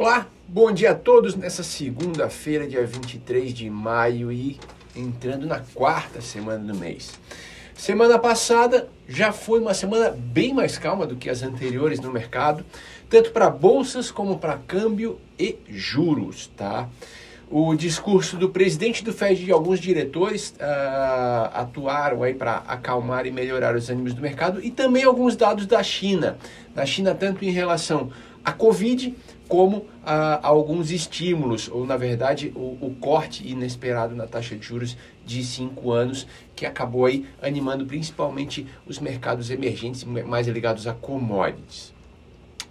Olá, bom dia a todos nessa segunda-feira, dia 23 de maio e entrando na quarta semana do mês. Semana passada já foi uma semana bem mais calma do que as anteriores no mercado, tanto para bolsas como para câmbio e juros, tá? O discurso do presidente do Fed e alguns diretores uh, atuaram aí para acalmar e melhorar os ânimos do mercado e também alguns dados da China. Da China, tanto em relação à Covid como a, a alguns estímulos, ou na verdade o, o, corte inesperado na taxa de juros de 5 anos, que acabou aí animando principalmente os mercados emergentes mais ligados a commodities.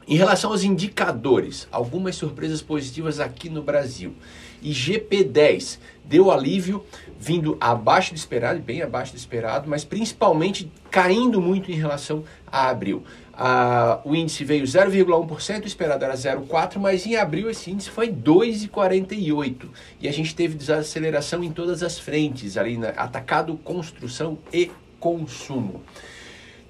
Em relação aos indicadores, algumas surpresas positivas aqui no Brasil. IGP-10 deu alívio, vindo abaixo do esperado, bem abaixo do esperado, mas principalmente caindo muito em relação a abril. Ah, o índice veio 0,1%, o esperado era 0,4%, mas em abril esse índice foi 2,48%. E a gente teve desaceleração em todas as frentes, ali na atacado, construção e consumo.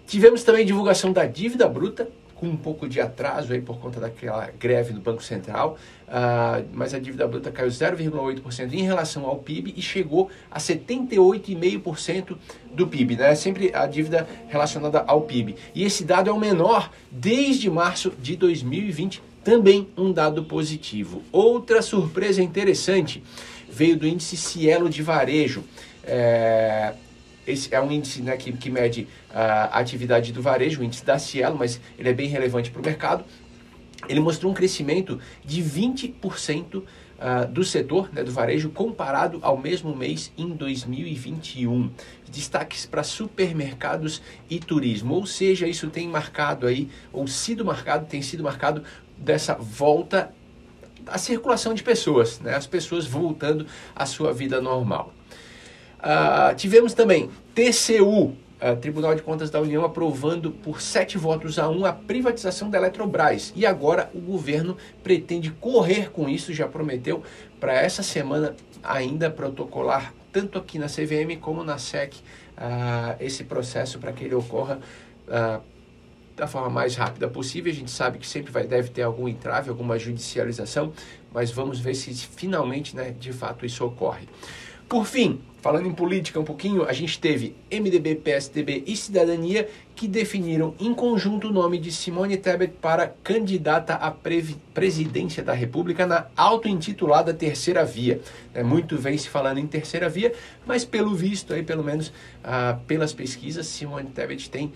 Tivemos também divulgação da dívida bruta, com um pouco de atraso aí por conta daquela greve do Banco Central, uh, mas a dívida bruta caiu 0,8% em relação ao PIB e chegou a 78,5% do PIB, né? Sempre a dívida relacionada ao PIB. E esse dado é o menor desde março de 2020, também um dado positivo. Outra surpresa interessante veio do índice Cielo de varejo. É, esse é um índice né, que, que mede a atividade do varejo, o índice da Cielo, mas ele é bem relevante para o mercado. Ele mostrou um crescimento de 20% uh, ah, do setor né, do varejo comparado ao mesmo mês em 2021. Destaques para supermercados e turismo, ou seja, isso tem marcado aí, ou sido marcado, tem sido marcado dessa volta à circulação de pessoas, né, as pessoas voltando à sua vida normal. Uh, tivemos também TCU, Tribunal de Contas da União, aprovando por sete votos a um a privatização da Eletrobras. E agora o governo pretende correr com isso, já prometeu para essa semana ainda protocolar, tanto aqui na CVM como na SEC, uh, esse processo para que ele ocorra da forma mais rápida possível. A gente sabe que sempre vai, deve ter algum entrave, alguma judicialização, mas vamos ver se finalmente, né, de fato, isso ocorre. Por fim, falando em política um pouquinho, a gente teve MDB, PSDB e Cidadania que definiram em conjunto o nome de Simone Tebet para candidata à presidência da República na auto-intitulada Terceira Via. É, muito vem se falando em Terceira Via, mas pelo visto, aí, pelo menos ah, pelas pesquisas, Simone Tebet tem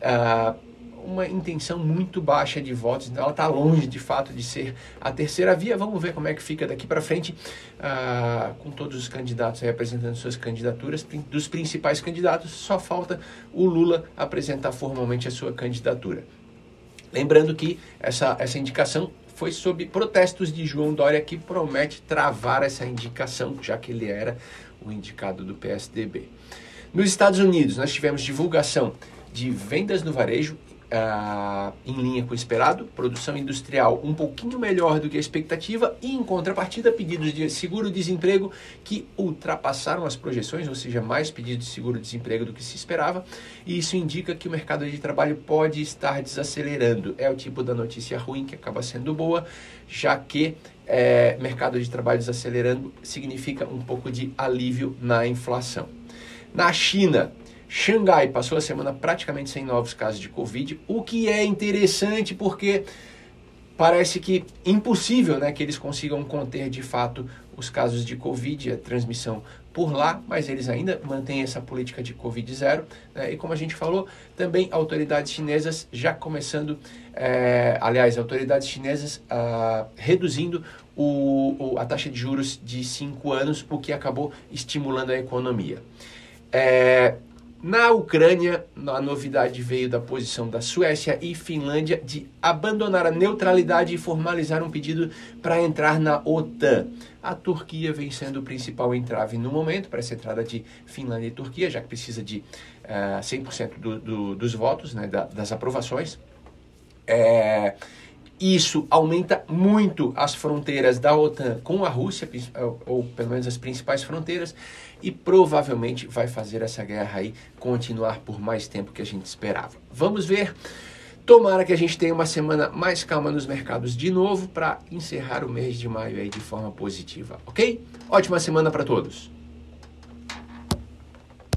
ah, uma intenção muito baixa de votos, então ela está longe de fato de ser a terceira via. Vamos ver como é que fica daqui para frente, uh, com todos os candidatos apresentando suas candidaturas. Dos principais candidatos, só falta o Lula apresentar formalmente a sua candidatura. Lembrando que essa, essa indicação foi sob protestos de João Dória, que promete travar essa indicação, já que ele era o indicado do PSDB. Nos Estados Unidos, nós tivemos divulgação de vendas no varejo uh, em linha com o esperado, produção industrial um pouquinho melhor do que a expectativa e, em contrapartida, pedidos de seguro-desemprego que ultrapassaram as projeções, ou seja, mais pedidos de seguro-desemprego do que se esperava, e isso indica que o mercado de trabalho pode estar desacelerando. É o tipo da notícia ruim que acaba sendo boa, já que é, mercado de trabalho desacelerando significa um pouco de alívio na inflação. Na China, Xangai passou a semana praticamente sem novos casos de Covid, o que é interessante porque parece que impossível né, que eles consigam conter de fato os casos de Covid, a transmissão por lá, mas eles ainda mantêm essa política de Covid zero. Né, e como a gente falou, também autoridades chinesas já começando, é, aliás, autoridades chinesas ah, reduzindo o, o, a taxa de juros de 5 anos, o que acabou estimulando a economia. É, na Ucrânia, a novidade veio da posição da Suécia e Finlândia de abandonar a neutralidade e formalizar um pedido para entrar na OTAN. A Turquia vem sendo o principal entrave no momento para essa entrada de Finlândia e Turquia, já que precisa de uh, eh, 100% do, do, dos votos, né, da, das aprovações. É, isso aumenta muito as fronteiras da OTAN com a Rússia, ou pelo menos as principais fronteiras, e provavelmente vai fazer essa guerra aí continuar por mais tempo que a gente esperava. Vamos ver. Tomara que a gente tenha uma semana mais calma nos mercados de novo para encerrar o mês de maio aí de forma positiva, ok? Ótima semana para todos!